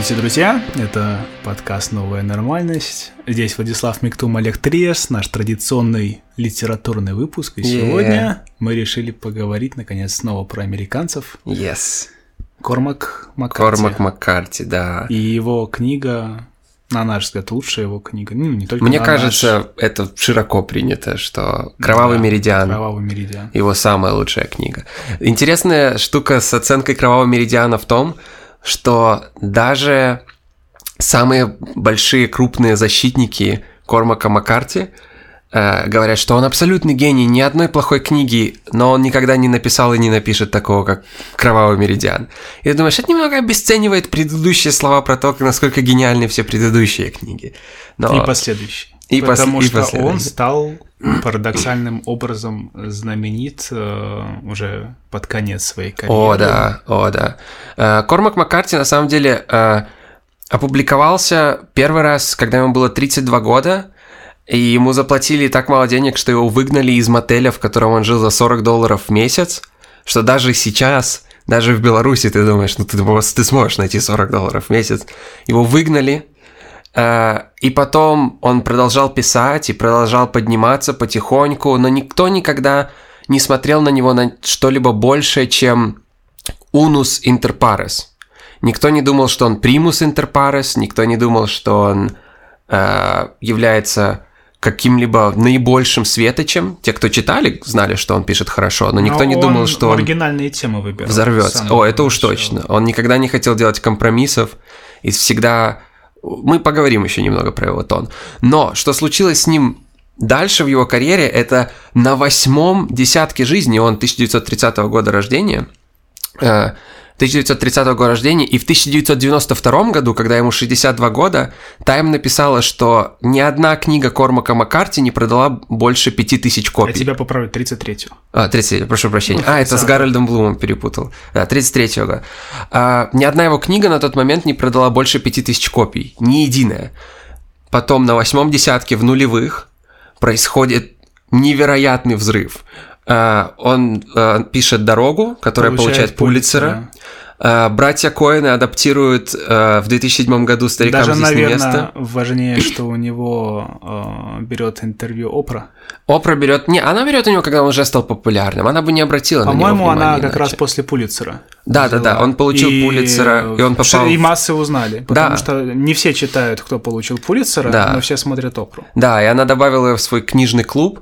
Здравствуйте, друзья! Это подкаст «Новая нормальность». Здесь Владислав Миктум, Олег Триес, наш традиционный литературный выпуск. И Yeah. сегодня мы решили поговорить, наконец, снова про американцев. Yes. Кормак Маккарти. Кормак Маккарти, да. И его книга, на наш взгляд, лучшая его книга. Ну, не только Мне на кажется, это широко принято, что «Кровавый Да, меридиан» «Кровавый меридиан». его самая лучшая книга. Интересная штука с оценкой «Кровавого меридиана» в том, что даже самые большие крупные защитники Кормака Маккарти э, говорят, что он абсолютный гений, ни одной плохой книги, но он никогда не написал и не напишет такого, как «Кровавый меридиан». И ты думаешь, это немного обесценивает предыдущие слова про то, насколько гениальны все предыдущие книги. Но... И последующий. И пос- Потому и что он последующий. стал парадоксальным образом знаменит э, уже под конец своей карьеры. О, да, о, да. Э, Кормак Маккарти, на самом деле, э, опубликовался первый раз, когда ему было 32 года, и ему заплатили так мало денег, что его выгнали из мотеля, в котором он жил за 40 долларов в месяц, что даже сейчас, даже в Беларуси ты думаешь, ну ты, ты сможешь найти 40 долларов в месяц. Его выгнали, И потом он продолжал писать и продолжал подниматься потихоньку, но никто никогда не смотрел на него на что-либо большее, чем унус pares. Никто не думал, что он примус pares, никто не думал, что он э, является каким-либо наибольшим светочем. Те, кто читали, знали, что он пишет хорошо, но никто Но не он думал, что он оригинальные темы выбирал. взорвется. О, это уж точно. Он никогда не хотел делать компромиссов и всегда... Мы поговорим еще немного про его тон. Но что случилось с ним дальше в его карьере, это на восьмом десятке жизни, он 1930 года рождения, э, 1930 года рождения, и в 1992 году, когда ему 62 года, Тайм написала, что ни одна книга Кормака Маккарти не продала больше 5000 Я копий. тебя поправлю, 33-ю. А, 33, прошу прощения. А, это с. Гарольдом Блумом перепутал. Да, 33 года. А, ни одна его книга на тот момент не продала больше 5000 копий. Ни единая. Потом на восьмом десятке в нулевых происходит невероятный взрыв. А, он а, пишет «Дорогу», которая получает, Пулитцера. А, братья Коэны адаптируют в 2007 году «Старикам Даже, здесь не наверное, место». важнее, что у него берет интервью Опра. Опра берет... Не, она берет у него, когда он уже стал популярным. Она бы не обратила на него По-моему, она как раз после Пулитцера. Да, да, да, он получил И, Пулитцера, и он попал... И массы узнали, потому Да. что не все читают, кто получил Пулитцера, Да. но все смотрят Опру. Да, и она добавила в свой книжный клуб.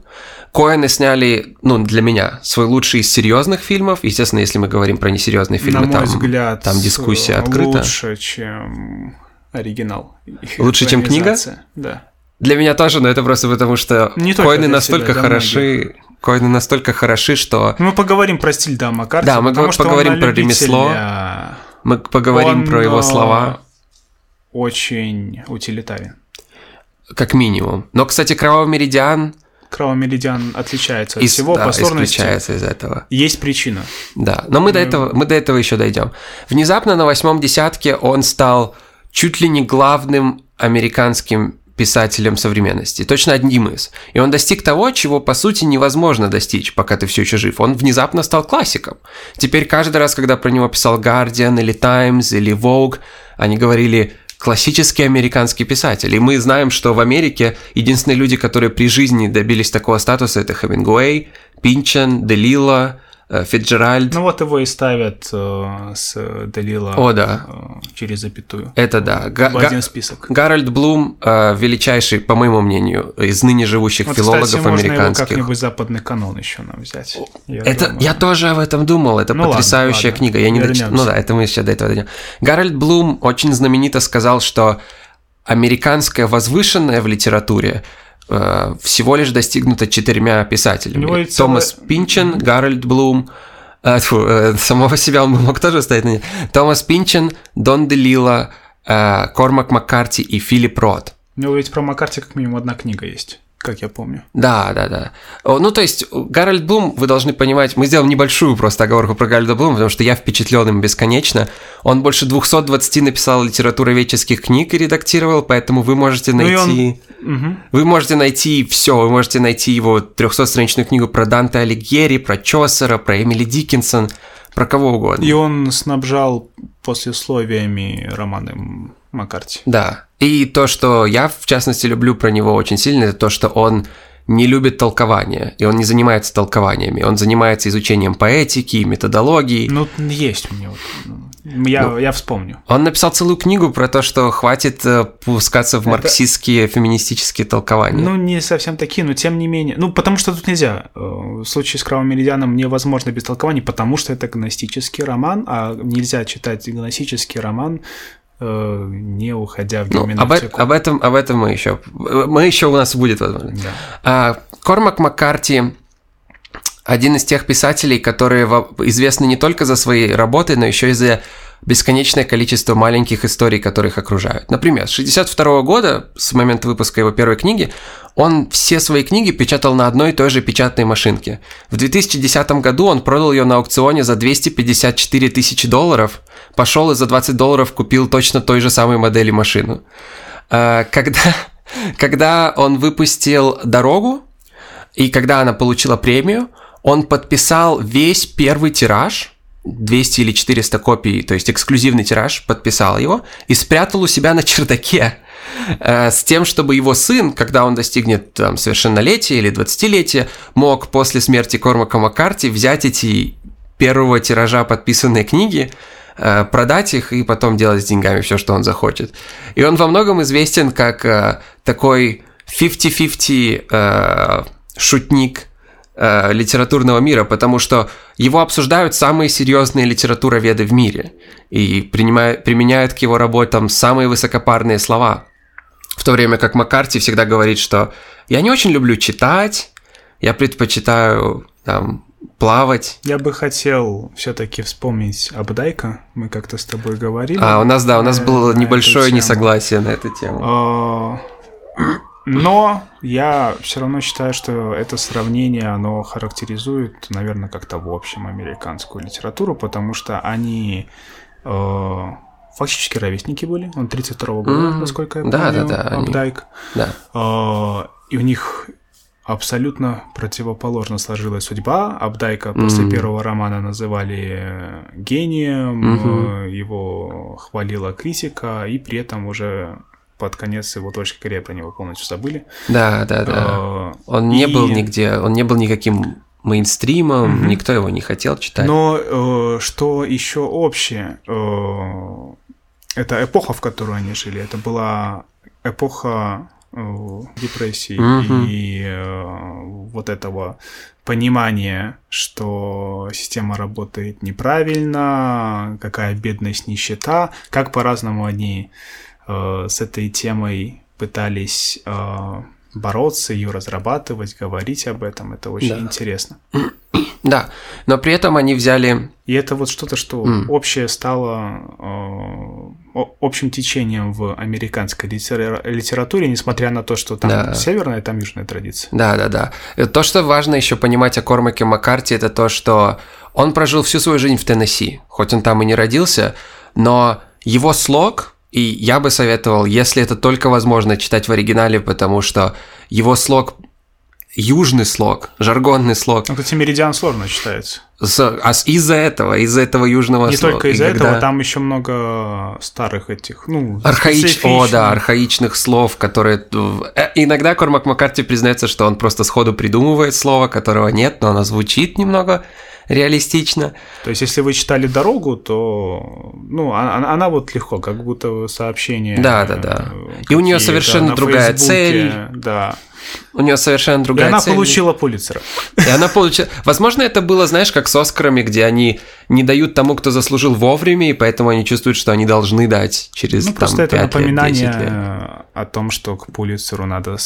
Коэны сняли, ну, для меня, свой лучший из серьезных фильмов. Естественно, если мы говорим про несерьезные фильмы, На там, взгляд, там дискуссия открыта. Лучше, чем оригинал. Лучше, чем книга? Да. Для меня тоже, но это просто потому, что Не для настолько для хороши, Коэны настолько хороши, что Мы поговорим про стиль да, Маккарти, Да, мы потому поговорим про ремесло. э, мы поговорим он, про его слова, Очень утилитарен. как минимум. Но, кстати, Кровавый Меридиан Кровавый меридиан отличается от из- всего да, по сложности. исключается из этого. Есть причина. Да, но мы до этого, мы до этого еще дойдем. Внезапно на восьмом десятке он стал чуть ли не главным американским писателем современности, точно одним из. И он достиг того, чего по сути невозможно достичь, пока ты все еще жив. Он внезапно стал классиком. Теперь каждый раз, когда про него писал Guardian или Times или Vogue, они говорили классический американский писатель. И мы знаем, что в Америке единственные люди, которые при жизни добились такого статуса, это Хемингуэй, Пинчен, Делила, Фитджеральд. Ну вот его и ставят э, с Делила О, да. э, через запятую. Это да. Га- в один список. Гарольд Блум э, величайший, по моему мнению, из ныне живущих Вот, филологов кстати, можно его американских. как-нибудь западный канон еще нам взять. Я Это думаю. я тоже об этом думал. Это Ну ладно, потрясающая ладно. книга. Я не доч-. Ну да, это мы еще до этого дойдем. Гарольд Блум очень знаменито сказал, что американское возвышенное в литературе э, всего лишь достигнуто четырьмя писателями. Томас Пинчон, Гарольд Блум, э, тьфу, э, самого себя он мог тоже ставить на не- Томас Пинчон, Дон Делилло, э, Кормак Маккарти и Филипп Рот. У него ведь про Маккарти как минимум одна книга есть, как я помню. Да, да, да. Ну, то есть, Гарольд Блум, вы должны понимать, мы сделаем небольшую просто оговорку про Гарольда Блума, потому что я впечатлен им бесконечно. Он больше 220 написал литературоведческих книг и редактировал, поэтому вы можете Ну он- найти... Мгм. Вы можете найти все, вы можете найти его 300-страничную книгу про Данте Алигьери, про Чосера, про Эмили Диккенсон, про кого угодно. И он снабжал послесловиями романа Маккарти. Да. И то, что я, в частности, люблю про него очень сильно, это то, что он не любит толкования, и он не занимается толкованиями, он занимается изучением поэтики, методологии. Ну, есть у него. Я, ну, я вспомню. Он написал целую книгу про то, что хватит э, пускаться в Это... марксистские феминистические толкования. Ну, не совсем такие, но тем не менее. Ну, потому что тут нельзя. Э, в случае с Кровавым Меридианом невозможно без толкований, потому что это гностический роман, а нельзя читать гностический роман Э, не уходя в ну, об, об этом об этом мы еще мы еще у нас будет возможность. Да. А, Кормак Маккарти один из тех писателей, которые известны не только за свои работы, но еще и за бесконечное количество маленьких историй, которые их окружают. Например, с 1962 года, с момента выпуска его первой книги, он все свои книги печатал на одной и той же печатной машинке. В 2010 году он продал ее на аукционе за 254 тысячи долларов, пошел и за 20 долларов купил точно той же самой модели машину. А, когда, когда он выпустил «Дорогу», и когда она получила премию, он подписал весь первый тираж – 200 или 400 копий, то есть эксклюзивный тираж, подписал его и спрятал у себя на чердаке э, с тем, чтобы его сын, когда он достигнет там, совершеннолетия или 20-летия, мог после смерти Кормака Маккарти взять эти первого тиража подписанные книги, э, продать их и потом делать с деньгами все, что он захочет. И он во многом известен как э, такой 50-50 э, шутник, э, литературного мира, потому что его обсуждают самые серьезные литературоведы в мире и принимают, применяют к его работам самые высокопарные слова. В то время как Маккарти всегда говорит, что я не очень люблю читать, я предпочитаю там, плавать. Я бы хотел все-таки вспомнить Абдайка. Мы как-то с тобой говорили. А, у нас, да, у нас было небольшое несогласие на эту тему. Но я все равно считаю, что это сравнение, оно характеризует, наверное, как-то в общем американскую литературу, потому что они э, фактически ровесники были. Он 32-го года, mm-hmm. насколько я помню, да, да, да, Абдайк. Они... Да. Э, и у них абсолютно противоположно сложилась судьба. Абдайка mm-hmm. после первого романа называли гением, mm-hmm. его хвалила критика, и при этом уже под конец его точки карьеры про него полностью забыли. Да, да, да. А, он не был нигде, он не был никаким мейнстримом, угу. никто его не хотел читать. Но э, что еще общее, э, это эпоха, в которой они жили, это была эпоха э, депрессии угу. и э, вот этого понимания, что система работает неправильно, какая бедность, нищета, как по-разному они Э, с этой темой пытались э, бороться, ее разрабатывать, говорить об этом. Это очень да. интересно. Да, но при этом они взяли... И это вот что-то, что mm. общее стало э, общим течением в американской литературе, несмотря на то, что там да. северная, там южная традиция. Да, да, да. То, что важно еще понимать о Кормаке Маккарти, это то, что он прожил всю свою жизнь в Теннесси, хоть он там и не родился, но его слог и я бы советовал, если это только возможно, читать в оригинале, потому что его слог южный слог, жаргонный слог. Ну, кстати, меридиан сложно читается. С, а из-за этого, из-за этого южного Не слога. Только из-за когда... этого, там еще много старых этих, ну, Архаич... О, да, архаичных слов, которые... Э, иногда Кормак Маккарти признается, что он просто сходу придумывает слово, которого нет, но оно звучит немного реалистично. То есть, если вы читали дорогу, то ну, она, а, она вот легко, как будто сообщение. Да, да, да. И у нее совершенно другая цель. Да. У нее совершенно другая и она цель. получила Пулицера. И она получила... Возможно, это было, знаешь, как с Оскарами, где они не дают тому, кто заслужил вовремя, и поэтому они чувствуют, что они должны дать через ну, там, просто это напоминание лет, о том, что к Пулицеру надо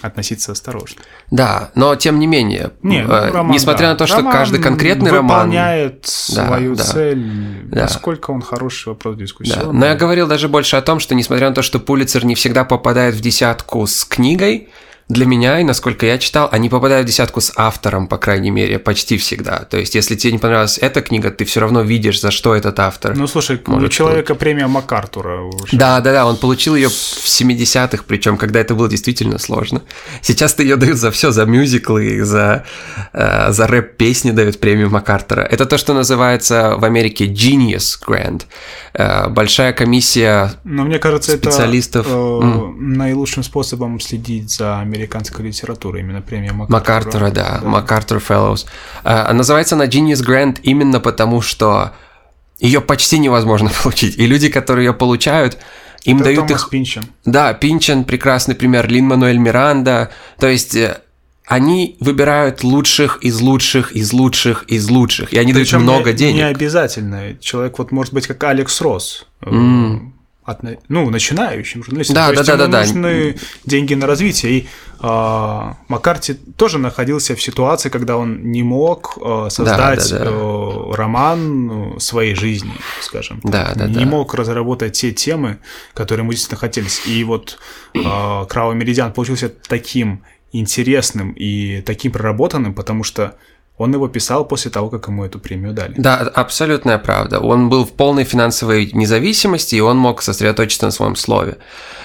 относиться осторожно. Да, но тем не менее, не, ну, э, роман, несмотря да. на то, что роман каждый конкретный выполняет роман свою да, цель, да. насколько он хороший вопрос дискуссионный. Да. Но я говорил даже больше о том, что несмотря на то, что Пулицер не всегда попадает в десятку с книгой, для меня, и насколько я читал, они попадают в десятку с автором, по крайней мере, почти всегда. То есть, если тебе не понравилась эта книга, ты все равно видишь, за что этот автор. Ну, слушай, Может, у человека премия МакАртура уже. Да, да, да, он получил ее в 70-х, причем, когда это было действительно сложно. Сейчас-то ее дают за все, за мюзиклы, за, э, за рэп-песни дают премию МакАртура. Это то, что называется в Америке Genius Grant. Э, большая комиссия Но мне кажется, специалистов. это э, наилучшим способом следить за американской литературой, именно премия МакАртура. МакАртура, да, да. МакАртур Fellows. Э, называется она Genius Grant именно потому, что ее почти невозможно получить. И люди, которые ее получают, им это дают Томас их... Пинчен. Да, Пинчен, прекрасный пример, Лин Мануэль Миранда. То есть э, они выбирают лучших из лучших из лучших из лучших, и они Причем дают много не, денег. Не обязательно. Человек вот может быть как Алекс Росс. Mm. От, ну, начинающим журналистом. Да, То да, есть да, ему да, да. нужны деньги на развитие. И э, Маккарти тоже находился в ситуации, когда он не мог э, создать да, да. Э, роман ну, своей жизни, скажем. Да, да, не да. мог разработать те темы, которые ему действительно хотелись. И вот э, Кровавый Меридиан получился таким интересным и таким проработанным, потому что он его писал после того, как ему эту премию дали. Да, абсолютная правда. Он был в полной финансовой независимости, и он мог сосредоточиться на своем слове.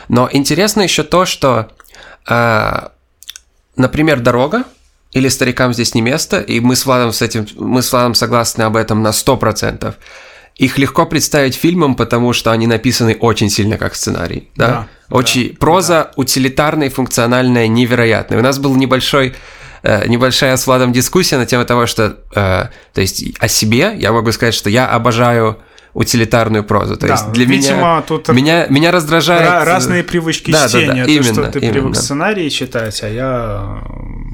Но интересно еще то, что, э, например, «Дорога» или «Старикам здесь не место», и мы с Владом, с этим, мы с Владом согласны об этом на 100%, их легко представить фильмом, потому что они написаны очень сильно как сценарий. Да? Да, очень да, проза да. утилитарная, функциональная, невероятная. У нас был небольшой небольшая с Владом дискуссия на тему того, что, э, то есть о себе. Я могу сказать, что я обожаю утилитарную прозу. То Да, есть для видимо, меня, тут меня меня раздражает Ра- разные привычки Да, да, да, чтения. То, именно, что ты привык именно. сценарии читать, а я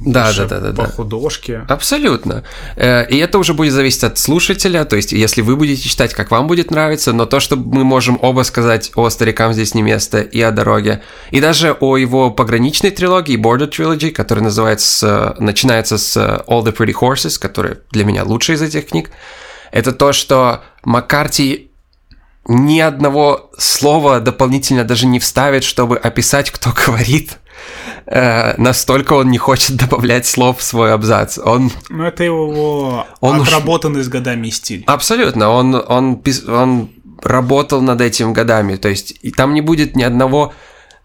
Да, больше да, да, да, по да. художке. Абсолютно. Э, И это уже будет зависеть от слушателя, то есть если вы будете читать, как вам будет нравиться, но то, что мы можем оба сказать о «Старикам здесь не место» и о «Дороге», и даже о его пограничной трилогии, Border Trilogy, которая называется, начинается с All the Pretty Horses, которая для меня лучшая из этих книг, это то, что Маккарти ни одного слова дополнительно даже не вставит, чтобы описать, кто говорит. Э, настолько он не хочет добавлять слов в свой абзац. Он Ну, это его Он уж- отработанный с годами стиль. абсолютно, он, он, пис- он работал над этим годами. То есть и там не будет ни одного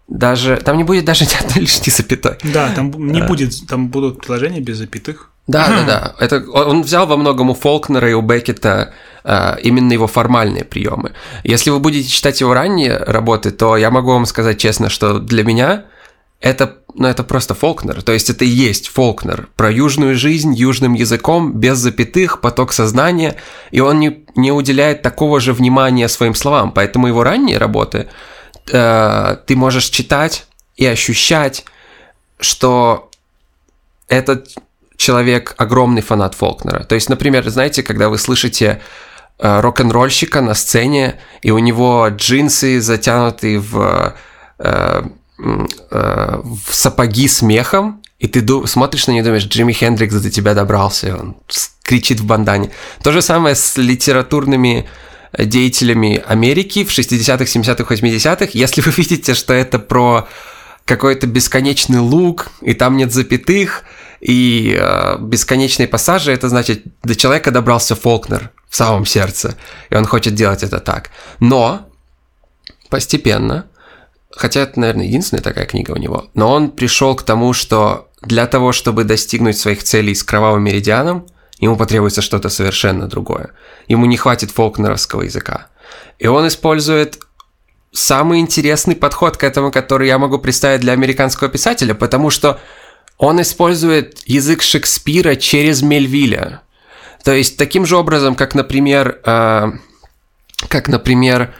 даже там не будет даже ни одной лишней запятой. Да, там не будет, там будут предложения без запятых. Да, да, да. Это он взял во многом у Фолкнера и у Беккета а, именно его формальные приемы. Если вы будете читать его ранние работы, то я могу вам сказать честно, что для меня это, ну, это просто Фолкнер. То есть это и есть Фолкнер про южную жизнь южным языком, без запятых, поток сознания, и он не, не уделяет такого же внимания своим словам. Поэтому его ранние работы э, ты можешь читать и ощущать, что этот человек огромный фанат Фолкнера. То есть, например, знаете, когда вы слышите э, рок-н-ролльщика на сцене, и у него джинсы затянуты в, э, э, в сапоги с мехом, и ты ду- смотришь на него и думаешь, Джимми Хендрикс до тебя добрался, он кричит в бандане. То же самое с литературными э, деятелями Америки в 60-х, 70-х, 80-х. Если вы видите, что это про какой-то бесконечный лук, и там нет запятых, и э, бесконечные пассажи, это значит, до человека добрался Фолкнер в самом сердце, и он хочет делать это так. Но постепенно, хотя это, наверное, единственная такая книга у него, но он пришел к тому, что для того, чтобы достигнуть своих целей с кровавым меридианом, ему потребуется что-то совершенно другое. Ему не хватит фолкнеровского языка. И он использует самый интересный подход к этому, который я могу представить для американского писателя, потому что он использует язык Шекспира через Мельвиля. То есть таким же образом, как, например, э, как, например,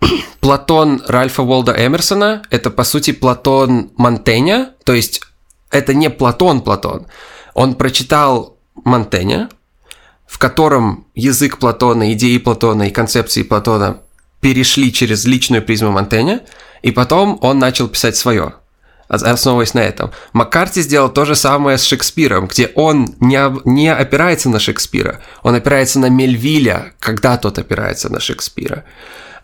Платон Ральфа Уолда Эмерсона, это, по сути, Платон Монтэня, то есть это не Платон Платон. Он прочитал Монтэня, в котором язык Платона, идеи Платона и концепции Платона перешли через личную призму Монтэня, и потом он начал писать свое, основываясь на этом. Маккарти сделал то же самое с Шекспиром, где он не, не опирается на Шекспира, он опирается на Мельвиля, когда тот опирается на Шекспира.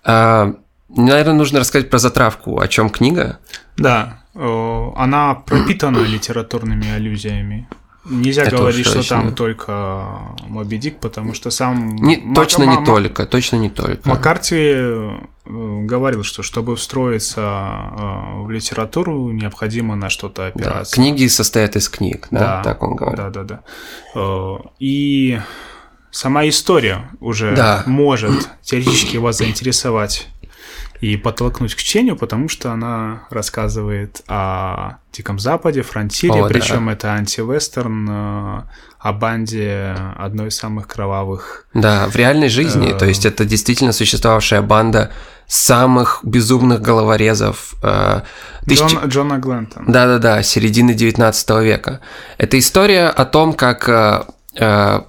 А, наверное, нужно рассказать про затравку, о чем книга. Да. она пропитана литературными аллюзиями. Нельзя это говорить, что точно. там только Моби Дик, потому что сам... Не, Мак... точно не только, точно не только. Маккарти э, говорил, что чтобы встроиться э, в литературу, необходимо на что-то опираться. Да, книги состоят из книг, да, да так он говорит. Да, да, да. Э, и сама история уже да. может теоретически вас заинтересовать и подтолкнуть к чтению, потому что она рассказывает о Диком Западе, фронтире, причем да. это антивестерн, э, о банде одной из самых кровавых. Да, в реальной жизни, э... то есть это действительно существовавшая банда самых безумных головорезов. Э, тысяч... Джон, Джона Глентона. Да-да-да, середины 19 века. Это история о том, как э, э,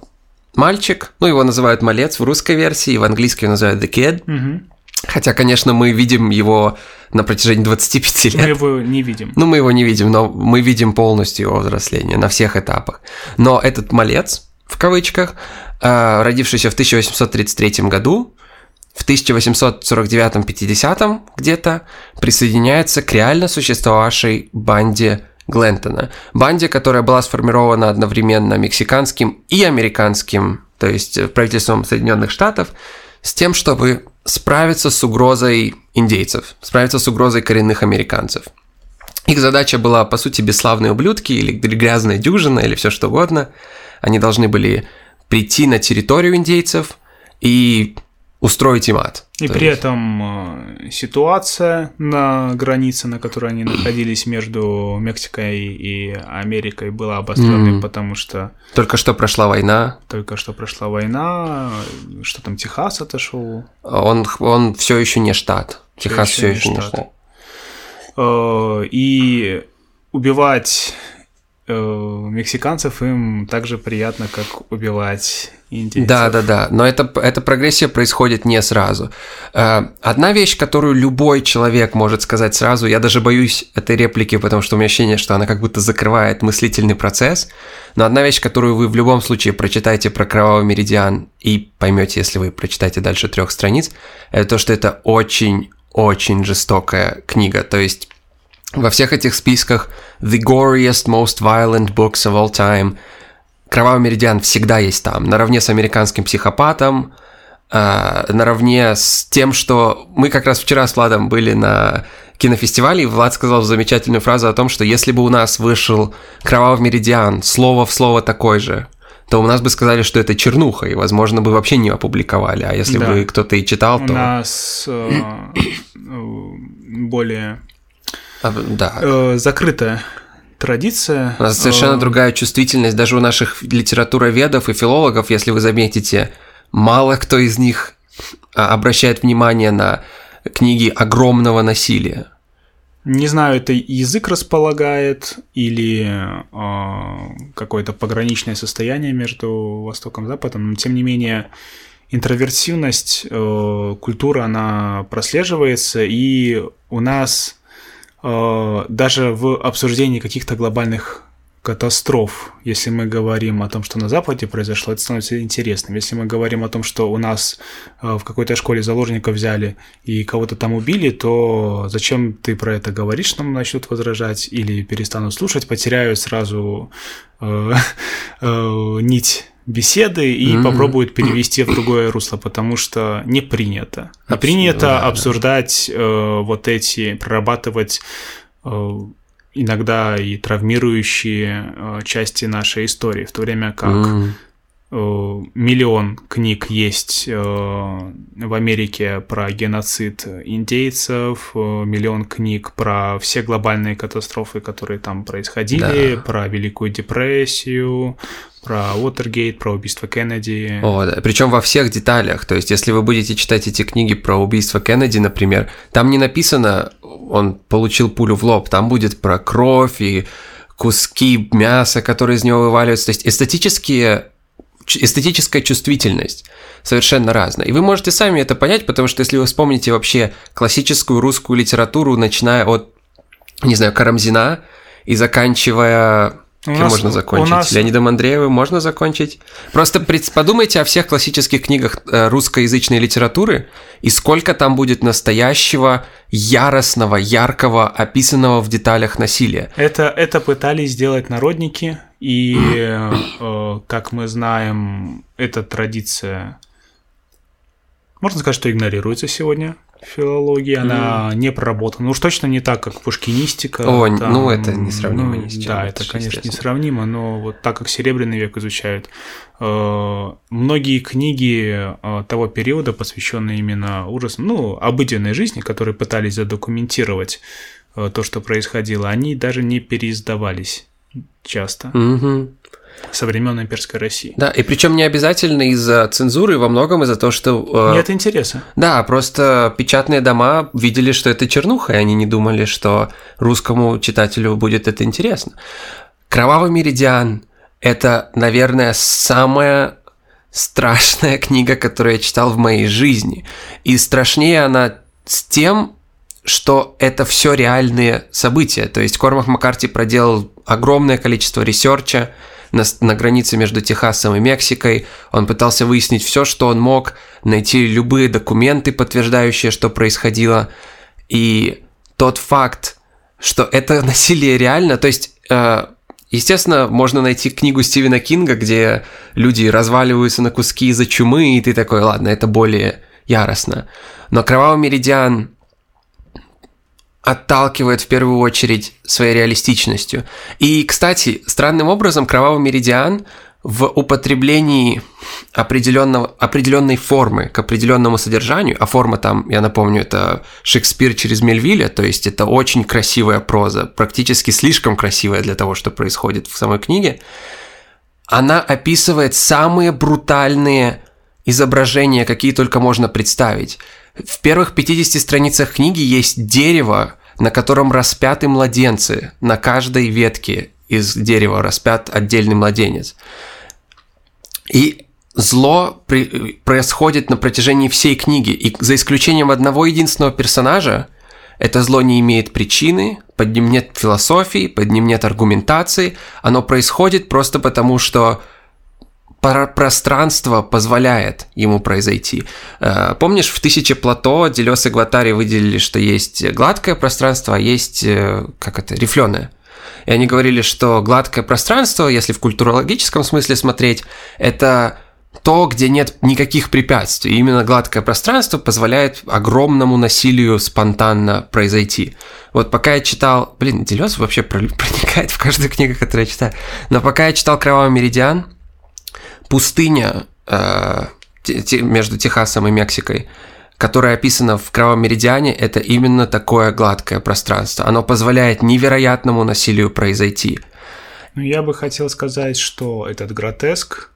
мальчик, ну его называют малец в русской версии, в английской его называют the kid, угу Хотя, конечно, мы видим его на протяжении 25 лет. Мы его не видим. Ну, мы его не видим, но мы видим полностью его взросление на всех этапах. Но этот малец, в кавычках, э, родившийся в 1833 году, в 1849-50 где-то присоединяется к реально существовавшей банде Глентона. Банде, которая была сформирована одновременно мексиканским и американским, то есть правительством Соединенных Штатов, с тем, чтобы справиться с угрозой индейцев, справиться с угрозой коренных американцев. Их задача была, по сути, бесславные ублюдки или грязная дюжина или все что угодно. Они должны были прийти на территорию индейцев и устроить им ад. И То при есть... этом э, ситуация на границе, на которой они находились между Мексикой и Америкой, была обостренной, mm. потому что... Только что прошла война. Только что прошла война. Что там, Техас отошел? Он, он все еще не штат. Всё Техас все еще не штат. штат. Э, и убивать э, мексиканцев им так же приятно, как убивать индейцев. Да, да, да. Но это, эта прогрессия происходит не сразу. Э, одна вещь, которую любой человек может сказать сразу, я даже боюсь этой реплики, потому что у меня ощущение, что она как будто закрывает мыслительный процесс. Но одна вещь, которую вы в любом случае прочитаете про кровавый меридиан и поймете, если вы прочитаете дальше трех страниц, это то, что это очень очень жестокая книга. То есть во всех этих списках The Goriest Most Violent Books of All Time Кровавый Меридиан всегда есть там, наравне с американским психопатом, э, наравне с тем, что мы как раз вчера с Владом были на кинофестивале, и Влад сказал замечательную фразу о том, что если бы у нас вышел Кровавый Меридиан слово в слово такой же, то у нас бы сказали, что это чернуха, и, возможно, бы вообще не опубликовали. А если да. бы кто-то и читал, то... У нас э, более а, да. Э, закрытая традиция. У нас совершенно э, другая чувствительность даже у наших литературоведов и филологов, если вы заметите, мало кто из них а, обращает внимание на книги огромного насилия. Не знаю, это язык располагает или э, какое-то пограничное состояние между Востоком и Западом, но тем не менее интровертивность э, культуры, она прослеживается, и у нас даже в обсуждении каких-то глобальных катастроф, если мы говорим о том, что на Западе произошло, это становится интересным. Если мы говорим о том, что у нас э, в какой-то школе заложников взяли и кого-то там убили, то зачем ты про это говоришь, нам начнут возражать или перестанут слушать, потеряют сразу э, э, нить беседы и mm-hmm. попробуют перевести в другое русло, потому что не принято. Не принято да, обсуждать да. Э, вот эти, прорабатывать э, иногда и травмирующие э, части нашей истории, в то время как mm. э, миллион книг есть э, в Америке про геноцид индейцев, э, миллион книг про все глобальные катастрофы, которые там происходили, да. про Великую депрессию, про Уотергейт, про убийство Кеннеди. О, да. Причем во всех деталях. То есть, если вы будете читать эти книги про убийство Кеннеди, например, там не написано, он получил пулю в лоб, там будет про кровь и куски мяса, которые из него вываливаются. То есть, эстетические эстетическая чувствительность совершенно разная. И вы можете сами это понять, потому что если вы вспомните вообще классическую русскую литературу, начиная от, не знаю, Карамзина и заканчивая Кем нас, можно закончить? Нас... Леонидом Андреевым можно закончить? Просто подумайте о всех классических книгах э, русскоязычной литературы и сколько там будет настоящего, яростного, яркого, описанного в деталях насилия. Это, это пытались сделать народники, и, э, как мы знаем, эта традиция, можно сказать, что игнорируется сегодня филологии, она mm. не проработана. Уж точно не так, как пушкинистика. О, там, ну это несравнимо ну, ни с чем. Да, это, конечно, несравнимо, но вот так как Серебряный век изучают, э, многие книги э, того периода, посвященные именно ужасам, ну, обыденной жизни, которые пытались задокументировать э, то, что происходило, они даже не переиздавались часто. Mm-hmm со времен имперской России. Да, и причем не обязательно из-за цензуры, во многом из-за того, что... Э, Нет интереса. Да, просто печатные дома видели, что это чернуха, и они не думали, что русскому читателю будет это интересно. «Кровавый меридиан» — это, наверное, самая страшная книга, которую я читал в моей жизни. И страшнее она с тем, что это все реальные события. То есть Кормак Маккарти проделал огромное количество research а, на, на границе между Техасом и Мексикой. Он пытался выяснить все, что он мог, найти любые документы, подтверждающие, что происходило. И тот факт, что это насилие реально, то есть э, Естественно, можно найти книгу Стивена Кинга, где люди разваливаются на куски из-за чумы, и ты такой, ладно, это более яростно. Но «Кровавый меридиан» отталкивает в первую очередь своей реалистичностью. И, кстати, странным образом кровавый меридиан в употреблении определенного, определенной формы к определенному содержанию, а форма там, я напомню, это Шекспир через Мельвиля, то есть это очень красивая проза, практически слишком красивая для того, что происходит в самой книге, она описывает самые брутальные изображения, какие только можно представить. В первых 50 страницах книги есть дерево, на котором распяты младенцы. На каждой ветке из дерева распят отдельный младенец. И зло при, происходит на протяжении всей книги. И за исключением одного единственного персонажа, это зло не имеет причины, под ним нет философии, под ним нет аргументации. Оно происходит просто потому, что пространство позволяет ему произойти. Э, помнишь, в «Тысяче плато» Делес и Гватари выделили, что есть гладкое пространство, а есть, э, как это, рифленое. И они говорили, что гладкое пространство, если в культурологическом смысле смотреть, это то, где нет никаких препятствий. И именно гладкое пространство позволяет огромному насилию спонтанно произойти. Вот пока я читал... Блин, Делес вообще проникает в каждую книгу, которую я читаю. Но пока я читал «Кровавый меридиан», пустыня э, между Техасом и Мексикой, которая описана в Кровавом Меридиане, это именно такое гладкое пространство. Оно позволяет невероятному насилию произойти. Ну, я бы хотел сказать, что этот гротеск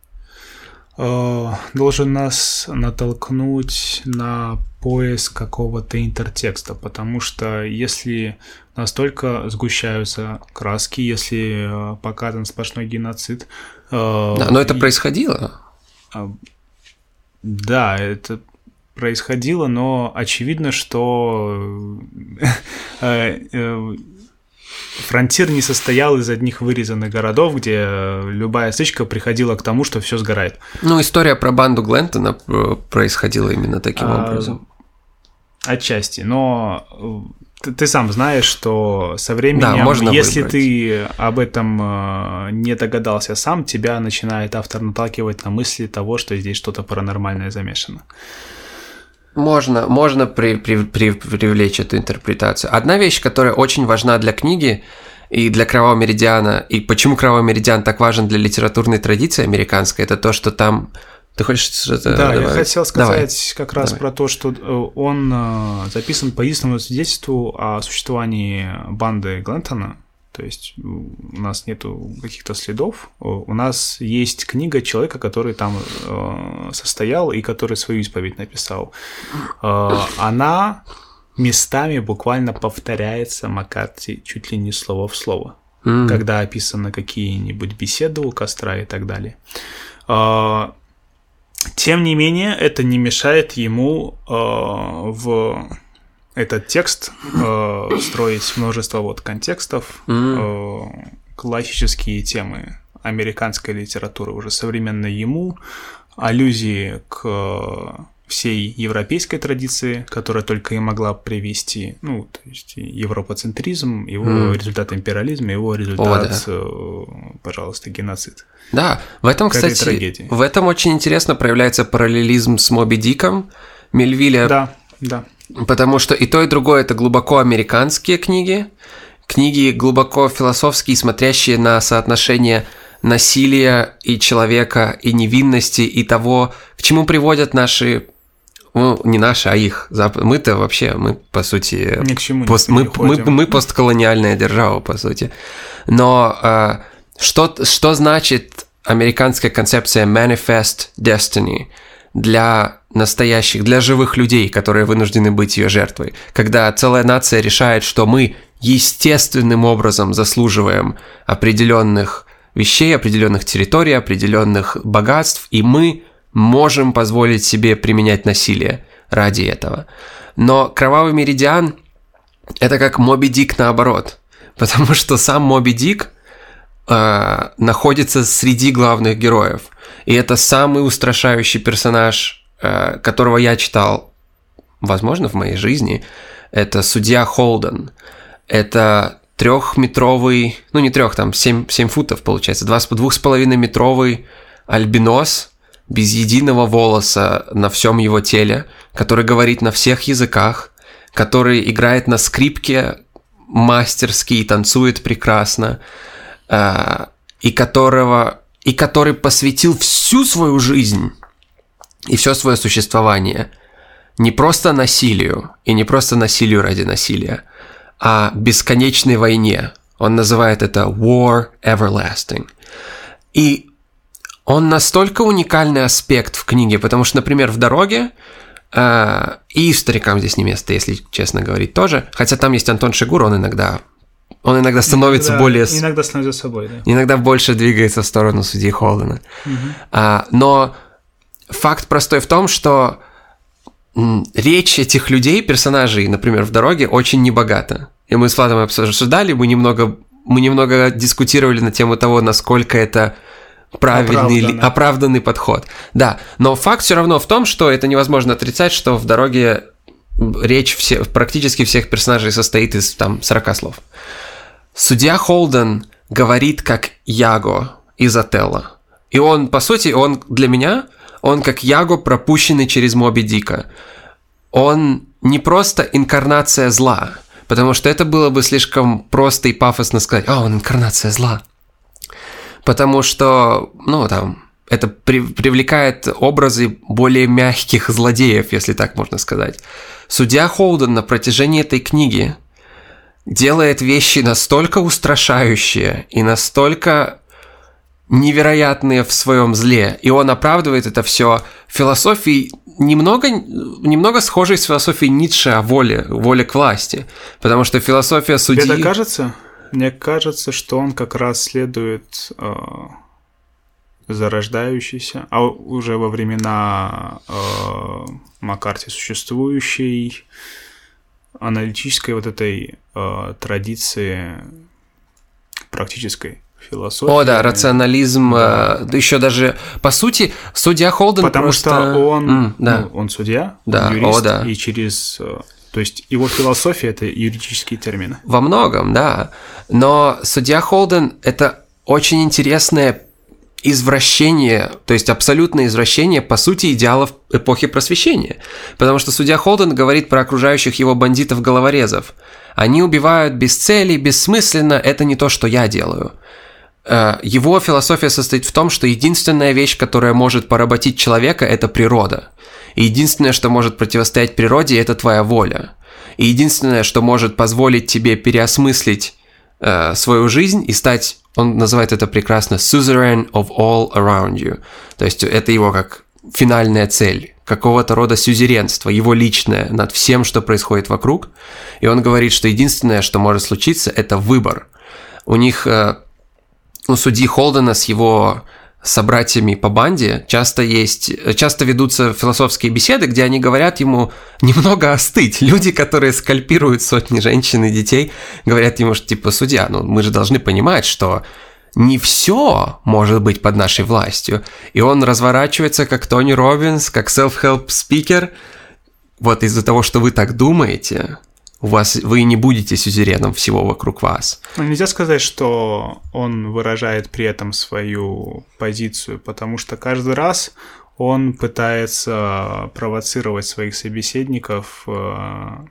э, должен нас натолкнуть на поиск какого-то интертекста, потому что если настолько сгущаются краски, если э, показан сплошной геноцид, да, но это происходило. А, да, это происходило, но очевидно, что э, э, фронтир не состоял из одних вырезанных городов, где любая стычка приходила к тому, что все сгорает. Ну, история про банду Глентона происходила именно таким а, образом. Отчасти, но ты, ты сам знаешь, что со временем, да, можно если выбрать. ты об этом э, не догадался сам, тебя начинает автор наталкивать на мысли того, что здесь что-то паранормальное замешано. Можно, можно при, при, при, привлечь эту интерпретацию. Одна вещь, которая очень важна для книги и для Кровавого Меридиана, и почему Кровавый Меридиан так важен для литературной традиции американской, это то, что там ты хочешь что-то Да, добавить? я хотел сказать Давай. как раз Давай. про то, что э, он э, записан по единственному свидетельству о существовании банды Глентона. То есть у нас нету каких-то следов. У нас есть книга человека, который там э, состоял и который свою исповедь написал. Она местами буквально повторяется Маккарти чуть ли не слово в слово, mm. когда описаны какие-нибудь беседы у костра и так далее. Тем не менее, это не мешает ему э, в этот текст э, строить множество вот контекстов, mm. э, классические темы американской литературы, уже современной ему, аллюзии к всей европейской традиции, которая только и могла привести, ну, то есть европоцентризм, его mm. результат империализма, его результат, О, да. Э, пожалуйста, геноцид. Да, в этом, кстати, трагедии. в этом очень интересно проявляется параллелизм с Моби Диком, Мельвиля. Да, да. Потому что и то, и другое это глубоко американские книги, книги глубоко философские, смотрящие на соотношение насилия и человека, и невинности, и того, к чему приводят наши ну, не наши, а их. Мы-то вообще, мы, по сути... Ни к чему пост, мы, мы, мы постколониальная держава, по сути. Но э, что, что значит американская концепция Manifest Destiny для настоящих, для живых людей, которые вынуждены быть ее жертвой? Когда целая нация решает, что мы естественным образом заслуживаем определенных вещей, определенных территорий, определенных богатств, и мы можем позволить себе применять насилие ради этого. Но кровавый меридиан – это как Моби Дик наоборот, потому что сам Моби Дик э, находится среди главных героев, и это самый устрашающий персонаж, э, которого я читал, возможно, в моей жизни. Это судья Холден. Это трехметровый, ну не трех, там 7, 7 футов получается, два, двух с половиной метровый альбинос, без единого волоса на всем его теле, который говорит на всех языках, который играет на скрипке мастерски и танцует прекрасно, э, и которого и который посвятил всю свою жизнь и все свое существование не просто насилию, и не просто насилию ради насилия, а бесконечной войне. Он называет это War Everlasting. И он настолько уникальный аспект в книге, потому что, например, в дороге э, и старикам здесь не место, если честно говорить, тоже. Хотя там есть Антон Шигур, он иногда он иногда становится иногда, более... Иногда становится собой, да. Иногда больше двигается в сторону судьи Холдена. Угу. А, но факт простой в том, что речь этих людей, персонажей, например, в дороге, очень небогата. И мы с Владом обсуждали, мы немного, мы немного дискутировали на тему того, насколько это правильный, оправданный. оправданный подход. Да, но факт все равно в том, что это невозможно отрицать, что в дороге речь все, практически всех персонажей состоит из там 40 слов. Судья Холден говорит как Яго из Отелла. И он, по сути, он для меня, он как Яго, пропущенный через Моби Дика. Он не просто инкарнация зла, потому что это было бы слишком просто и пафосно сказать, а, он инкарнация зла потому что, ну, там, это при, привлекает образы более мягких злодеев, если так можно сказать. Судья Холден на протяжении этой книги делает вещи настолько устрашающие и настолько невероятные в своем зле, и он оправдывает это все философией немного, немного схожей с философией Ницше о воле, воле к власти, потому что философия судьи... Тебе кажется? Мне кажется, что он как раз следует э, зарождающейся, а уже во времена э, Маккарти существующей аналитической вот этой э, традиции практической философии. О, да, рационализм, да. Э, еще даже, по сути, судья Холден Потому просто... что он, mm, да. ну, он судья, да. юрист, О, да. и через э, то есть его философия – это юридические термины. Во многом, да. Но судья Холден – это очень интересное извращение, то есть абсолютное извращение, по сути, идеалов эпохи просвещения. Потому что судья Холден говорит про окружающих его бандитов-головорезов. Они убивают без цели, бессмысленно, это не то, что я делаю. Э, его философия состоит в том, что единственная вещь, которая может поработить человека, это природа. И единственное, что может противостоять природе, это твоя воля. И единственное, что может позволить тебе переосмыслить э, свою жизнь и стать, он называет это прекрасно, suzerain of all around you. То есть это его как финальная цель, какого-то рода сюзеренство, его личное над всем, что происходит вокруг. И он говорит, что единственное, что может случиться, это выбор. У них, э, у судьи Холдена с его собратьями по банде часто есть, часто ведутся философские беседы, где они говорят ему немного остыть. Люди, которые скальпируют сотни женщин и детей, говорят ему, что типа, судья, ну мы же должны понимать, что не все может быть под нашей властью. И он разворачивается как Тони Робинс, как self-help спикер. Вот из-за того, что вы так думаете, у вас вы не будете сюзереном всего вокруг вас. Но ну, нельзя сказать, что он выражает при этом свою позицию, потому что каждый раз он пытается провоцировать своих собеседников э,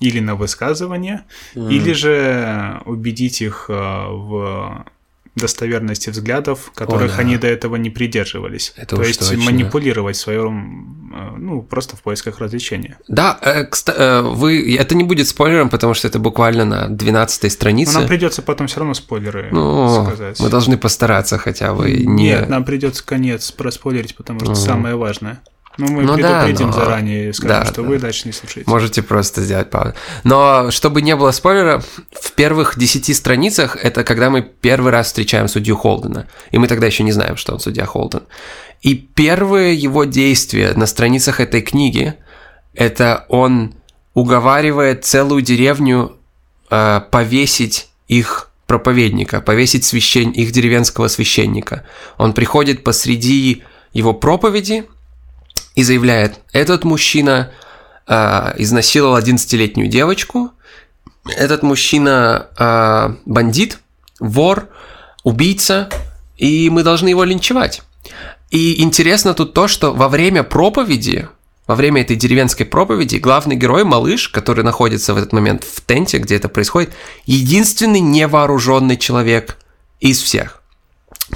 или на высказывание, mm. или же убедить их э, в достоверности взглядов, которых О, да. они до этого не придерживались. Это То есть точно. манипулировать в своем, э, ну, просто в поисках развлечения. Да, э, э, вы, это не будет спойлером, потому что это буквально на 12 странице. Но нам придется потом все равно спойлеры ну, сказать. Мы должны постараться хотя бы не... Нет, нам придется конец проспойлерить, потому что mm. самое важное. Ну, мы ну, предупредим да, но... заранее, скажем, да, что да. вы дальше не слушаете. Можете просто сделать паузу. Но чтобы не было спойлера, в первых десяти страницах это когда мы первый раз встречаем судью Холдена. И мы тогда еще не знаем, что он судья Холден. И первые его действия на страницах этой книги это он уговаривает целую деревню э, повесить их проповедника, повесить священ... их деревенского священника. Он приходит посреди его проповеди и заявляет, этот мужчина э, изнасиловал 11-летнюю девочку, этот мужчина э, бандит, вор, убийца, и мы должны его линчевать. И интересно тут то, что во время проповеди, во время этой деревенской проповеди, главный герой, малыш, который находится в этот момент в тенте, где это происходит, единственный невооруженный человек из всех.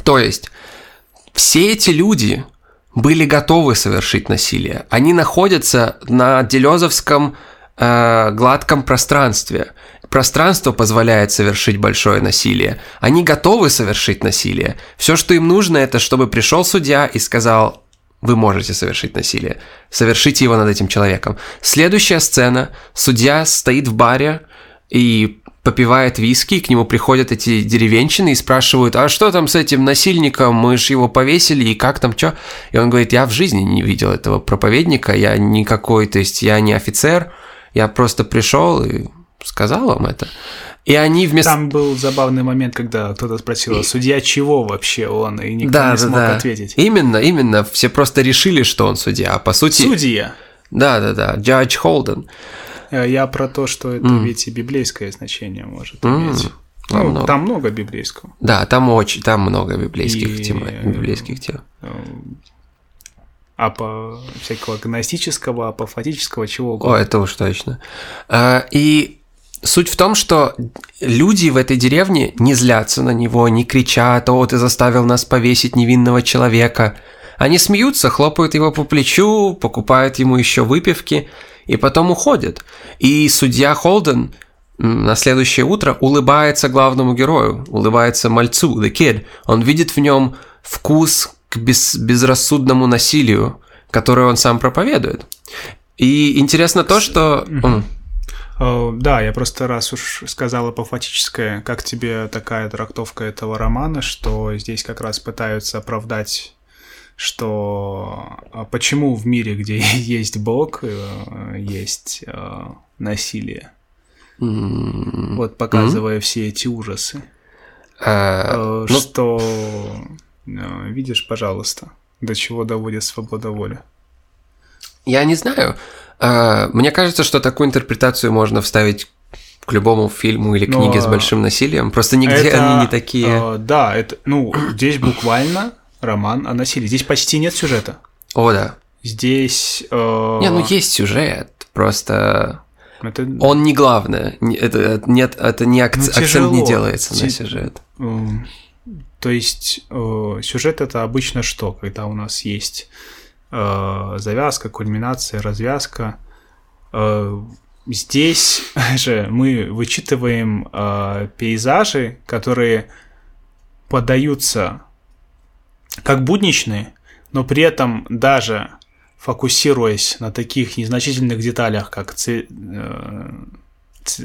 То есть, все эти люди, были готовы совершить насилие. Они находятся на Делезовском э, гладком пространстве. Пространство позволяет совершить большое насилие. Они готовы совершить насилие. Все, что им нужно, это чтобы пришел судья и сказал, вы можете совершить насилие. Совершите его над этим человеком. Следующая сцена. Судья стоит в баре и попивает виски, и к нему приходят эти деревенщины и спрашивают, а что там с этим насильником, мы же его повесили, и как там, что? И он говорит, я в жизни не видел этого проповедника, я никакой, то есть я не офицер, я просто пришел и сказал вам это. И они вместо... Там был забавный момент, когда кто-то спросил, а судья чего вообще он, и никто да, не да, смог да. ответить. Именно, именно, все просто решили, что он судья, а по сути... Судья. Да, да, да, Judge Холден. Э, я про то, что это mm. ведь и библейское значение может mm. иметь. Ну, много. там много библейского. Да, там очень, там много библейских и... тем, библейских тем. Э, а по всякого гностического, апофатического, чего угодно. О, это уж точно. И суть в том, что люди в этой деревне не злятся на него, не кричат, о, ты заставил нас повесить невинного человека. Они смеются, хлопают его по плечу, покупают ему еще выпивки – и потом уходит. И судья Холден на следующее утро улыбается главному герою, улыбается мальцу, The Kid. Он видит в нем вкус к без, безрассудному насилию, которое он сам проповедует. И интересно то, что... Mm-hmm. да, я просто раз уж сказала апофатическое, как тебе такая трактовка этого романа, что здесь как раз пытаются оправдать что а почему в мире, где есть Бог, э, есть э, насилие. Mm-hmm. Вот показывая mm-hmm. все эти ужасы. Uh, что, ну... видишь, пожалуйста, до чего доводит свобода воли. Я не знаю. Мне кажется, что такую интерпретацию можно вставить к любому фильму или книге Но... с большим насилием. Просто нигде это, они не такие. Да, это, ну, здесь буквально роман о насилии. Здесь почти нет сюжета. О, да. Здесь... Э... Не, ну есть сюжет, просто... Это... Он не главное. Это, нет, это не ак... ну, акцент не делается Ти... на сюжет. То есть э, сюжет это обычно что? Когда у нас есть э, завязка, кульминация, развязка. Э, здесь же мы вычитываем э, пейзажи, которые подаются как будничные, но при этом даже фокусируясь на таких незначительных деталях, как ци, э,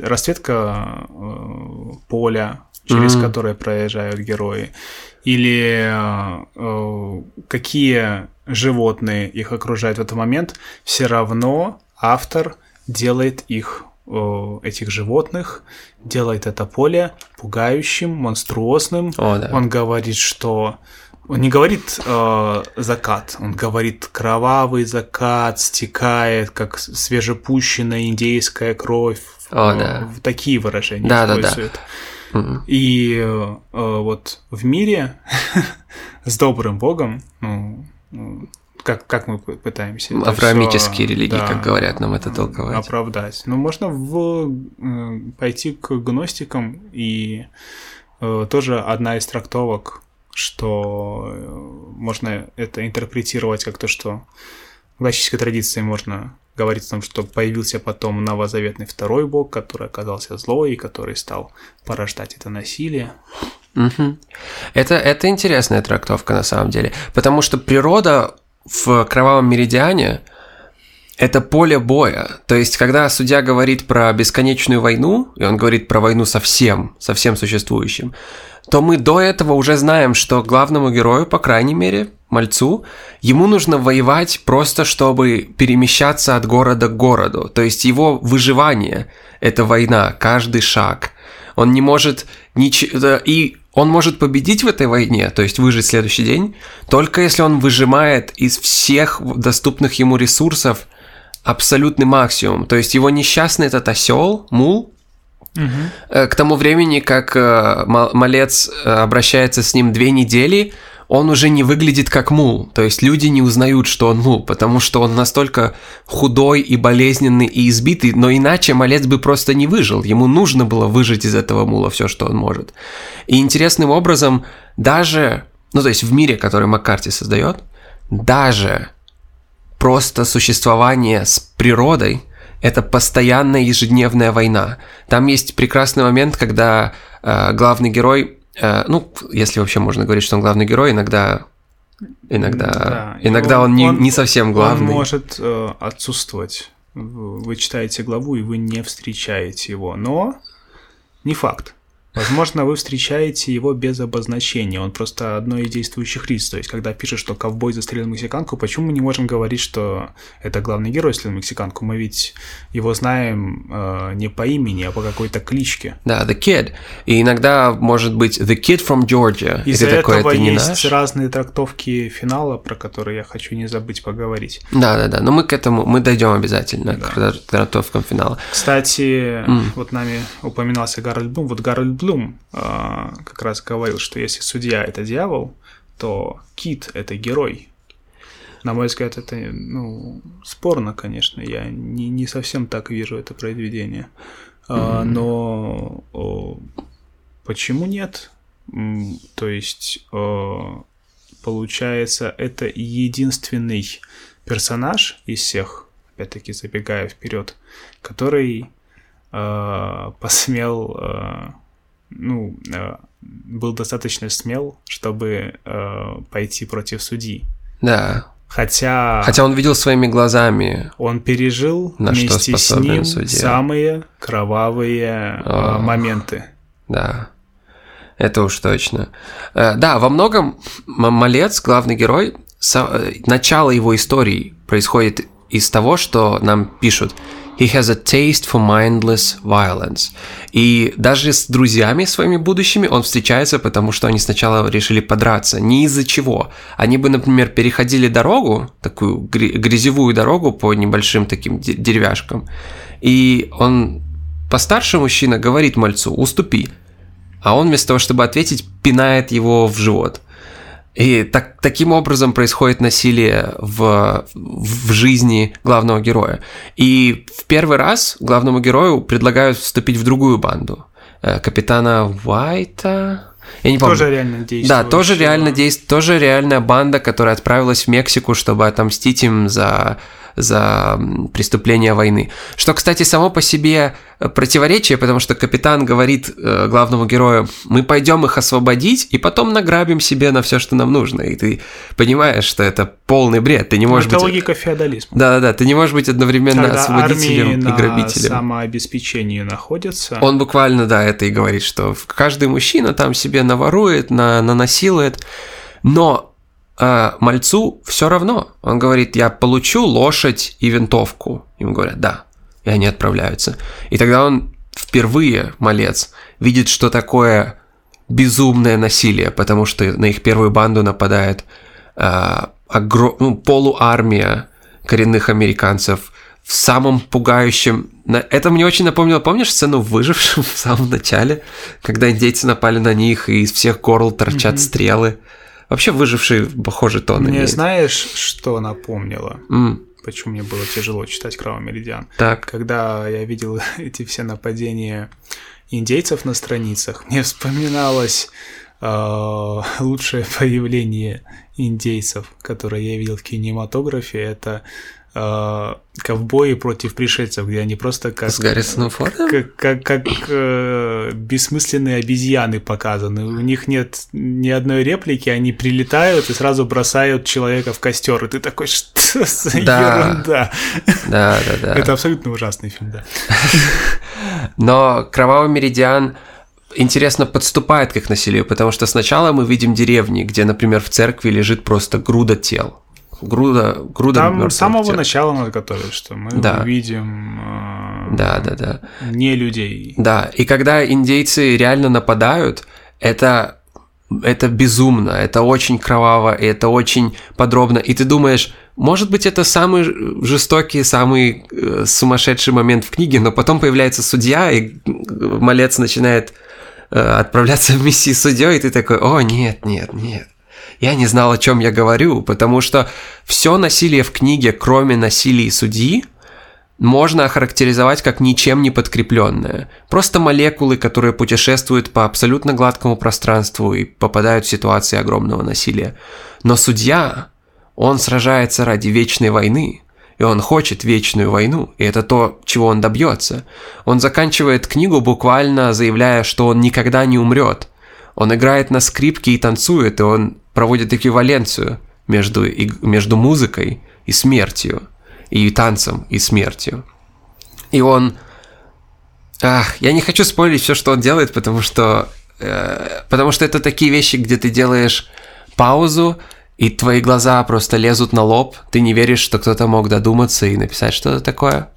расцветка э, поля, через mm-hmm. которые проезжают герои, или э, какие животные их окружают в этот момент, все равно автор делает их этих животных, делает это поле пугающим, монструозным. О, да. Он говорит, что он не говорит э, закат, он говорит кровавый закат стекает, как свежепущенная индейская кровь. О, э, да. Такие выражения да, используют. Да, да. И э, вот в мире с добрым богом, ну, как, как мы пытаемся... Авраамические все, религии, да, как говорят нам это толковать. Оправдать. Ну, можно в, э, пойти к гностикам, и э, тоже одна из трактовок, что э, можно это интерпретировать как то, что в классической традиции можно говорить о том, что появился потом новозаветный второй бог, который оказался злой и который стал порождать это насилие. Угу. Это, это интересная трактовка на самом деле, потому что природа в Кровавом Меридиане это поле боя. То есть, когда судья говорит про бесконечную войну, и он говорит про войну со всем, со всем существующим, то мы до этого уже знаем, что главному герою, по крайней мере, мальцу, ему нужно воевать просто, чтобы перемещаться от города к городу. То есть его выживание – это война, каждый шаг. Он не может ничего... И он может победить в этой войне, то есть выжить следующий день, только если он выжимает из всех доступных ему ресурсов абсолютный максимум. То есть его несчастный этот осел, мул, угу. к тому времени, как э, малец э, обращается с ним две недели, он уже не выглядит как мул. То есть люди не узнают, что он мул, потому что он настолько худой и болезненный и избитый, но иначе малец бы просто не выжил. Ему нужно было выжить из этого мула все, что он может. И интересным образом даже, ну то есть в мире, который Маккарти создает, даже просто существование с природой – это постоянная ежедневная война. Там есть прекрасный момент, когда э, главный герой Э, ну, если вообще можно говорить, что он главный герой, иногда иногда, да, иногда он, он, не, не совсем главный. Он может э, отсутствовать. Вы читаете главу, и вы не встречаете его. Но не факт. Возможно, вы встречаете его без обозначения, он просто одно из действующих лиц. То есть, когда пишет, что ковбой застрелил мексиканку, почему мы не можем говорить, что это главный герой застрелил мексиканку? Мы ведь его знаем э, не по имени, а по какой-то кличке. Да, The Kid. И иногда может быть The Kid from Georgia. Из-за этого такой, есть наш? разные трактовки финала, про которые я хочу не забыть поговорить. Да, да, да. Но мы к этому мы дойдем обязательно да. к трактовкам финала. Кстати, мм. вот нами упоминался Гарольд Блум. Вот Гарольд Блум э, как раз говорил, что если судья это дьявол, то Кит это герой. На мой взгляд, это ну, спорно, конечно. Я не, не совсем так вижу это произведение. Mm-hmm. но почему нет? То есть, получается, это единственный персонаж из всех, опять-таки забегая вперед, который э, посмел ну, э, был достаточно смел, чтобы э, пойти против судьи. Да. Хотя... Хотя он видел своими глазами. Он пережил на вместе с ним судья. самые кровавые э, моменты. Да. Это уж точно. Да, во многом Малец, главный герой, начало его истории происходит из того, что нам пишут – He has a taste for mindless violence. И даже с друзьями своими будущими он встречается, потому что они сначала решили подраться. Не из-за чего. Они бы, например, переходили дорогу, такую грязевую дорогу по небольшим таким деревяшкам. И он, постарше мужчина, говорит мальцу, уступи. А он вместо того, чтобы ответить, пинает его в живот. И так, таким образом происходит насилие в, в жизни главного героя. И в первый раз главному герою предлагают вступить в другую банду. Э, капитана Уайта... Я не помню. Тоже реально действует. Да, тоже реально действует. Тоже реальная банда, которая отправилась в Мексику, чтобы отомстить им за за преступления войны. Что, кстати, само по себе противоречие, потому что капитан говорит э, главному герою, мы пойдем их освободить, и потом награбим себе на все, что нам нужно. И ты понимаешь, что это полный бред. Ты не можешь это быть... логика феодализма. Да-да-да, ты не можешь быть одновременно Когда освободителем и на грабителем. самообеспечении находятся. Он буквально, да, это и говорит, что каждый мужчина там себе наворует, на, нанасилует, но э, мальцу все равно. Он говорит, я получу лошадь и винтовку. Ему говорят, да. И они отправляются. И тогда он впервые, малец, видит, что такое безумное насилие, потому что на их первую банду нападает э, огром... ну, полуармия коренных американцев в самом пугающем... Это мне очень напомнило, помнишь сцену в «Выжившем» в самом начале, когда индейцы напали на них, и из всех горл торчат стрелы? Вообще «Выживший» похожий тон Мне имеет. знаешь, что напомнило? М, Почему мне было тяжело читать «Кровавый меридиан»? так, Когда я видел эти все нападения индейцев на страницах, мне вспоминалось э, лучшее появление индейцев, которое я видел в кинематографе. Это э, ковбои против пришельцев, где они просто как с Гаррисоном Фордом? как, как, как э, бессмысленные обезьяны показаны. У них нет ни одной реплики, они прилетают и сразу бросают человека в костер. И ты такой, что за Да. ерунда? Да, да, да. Это абсолютно ужасный фильм, да. Но кровавый меридиан интересно подступает к их насилию, потому что сначала мы видим деревни, где, например, в церкви лежит просто груда тел. Груда, груда Там с самого тел. начала надо готовить, что мы Да. увидим э, Да, да, да. не людей. Да, и когда индейцы реально нападают, это, это безумно, это очень кроваво, и это очень подробно. И ты думаешь, может быть, это самый жестокий, самый э, сумасшедший момент в книге, но потом появляется судья, и э, малец начинает э, отправляться в миссии судьей, и ты такой, о, нет, нет, нет. Я не знал, о чем я говорю, потому что все насилие в книге, кроме насилия судьи, можно охарактеризовать как ничем не подкрепленное. Просто молекулы, которые путешествуют по абсолютно гладкому пространству и попадают в ситуации огромного насилия. Но судья, он сражается ради вечной войны, и он хочет вечную войну, и это то, чего он добьется. Он заканчивает книгу буквально заявляя, что он никогда не умрет. Он играет на скрипке и танцует, и он проводит эквиваленцию между, и- между музыкой и смертью, и танцем и смертью. И он... Ах, я не хочу спойлить все, что он делает, потому что... э, потому что это такие вещи, где ты делаешь паузу, и твои глаза просто лезут на лоб, ты не веришь, что кто-то мог додуматься и написать что-то такое.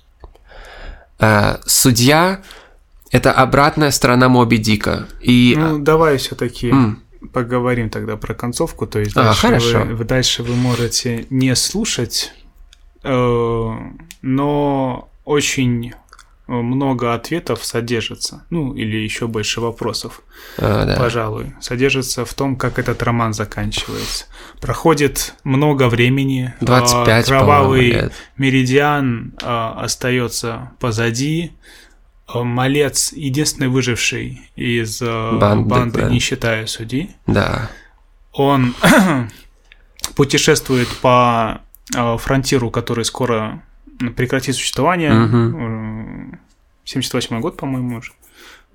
Э, судья — это обратная сторона Моби Дика. И... Ну, давай все-таки М. поговорим тогда про концовку. То есть А, дальше, хорошо. Вы, дальше вы можете не слушать, э, но очень много ответов содержится. Ну, или еще больше вопросов, э, да. пожалуй, содержится в том, как этот роман заканчивается. Проходит много времени. э, 25, Кровавый по-моему, лет. меридиан э, остается позади. Э, Малец единственный выживший из э, Банды, банды, да. не считая судьи. Да. Он путешествует по э, фронтиру, который скоро прекратит существование. Э, 78 год, по-моему, уже.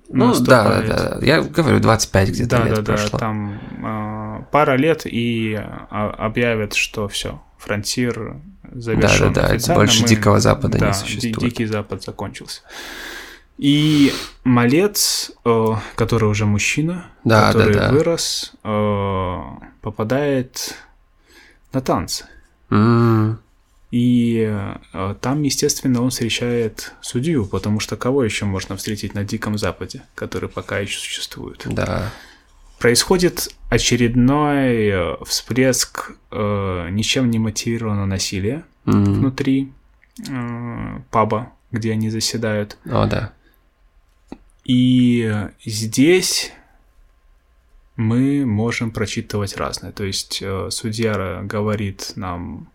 Ну, да, да, да. Я говорю, 25 где-то Да, лет да, да, прошло. там э, пара лет и а, объявят, что все, фронтир завершен. Да-да-да, официально. больше Дикого Запада не да, существует. Ди- Дикий Запад закончился. И малец, э, который уже мужчина, Да, который да, да. вырос, э, попадает на танцы. М, И э, там, естественно, он встречает судью, потому что кого еще можно встретить на Диком Западе, который пока еще существует? Да. Происходит очередной всплеск э, ничем не мотивированного насилия М, внутри э, паба, где они заседают. О, да. И здесь мы можем прочитывать разное. То есть э, судья говорит нам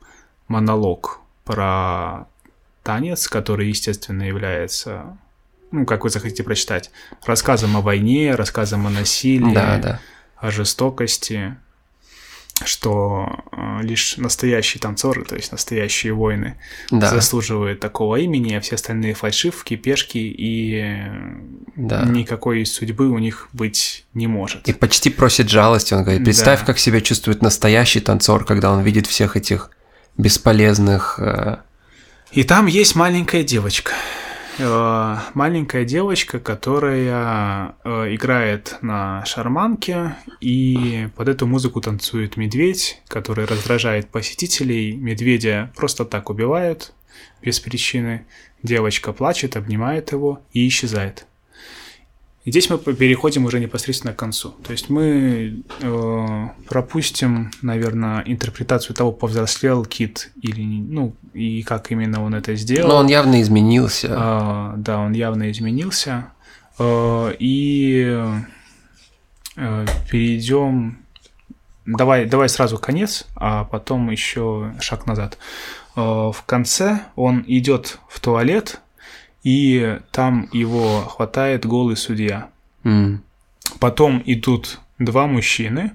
монолог про танец, который, естественно, является, ну, как вы захотите прочитать, рассказом о войне, рассказом о насилии, Да, да. о жестокости. Что э, лишь настоящие танцоры, то есть настоящие воины, Да. заслуживают такого имени, а все остальные фальшивки, пешки и Да. никакой судьбы у них быть не может. И почти просит жалости. Он говорит, представь, Да. как себя чувствует настоящий танцор, когда он видит всех этих бесполезных... э, И там есть маленькая девочка. Э, Маленькая девочка, которая э, играет на шарманке, и под эту музыку танцует медведь, который раздражает посетителей. Медведя просто так убивают без причины. Девочка плачет, обнимает его и исчезает. И здесь мы переходим уже непосредственно к концу. То есть мы э, пропустим, наверное, интерпретацию того, повзрослел Кит или ну и как именно он это сделал. Но он явно изменился. А, да, он явно изменился. Э, и э, перейдем. Давай, давай сразу конец, а потом еще шаг назад. Э, в конце он идет в туалет, и там его хватает голый судья. М. Потом идут два мужчины,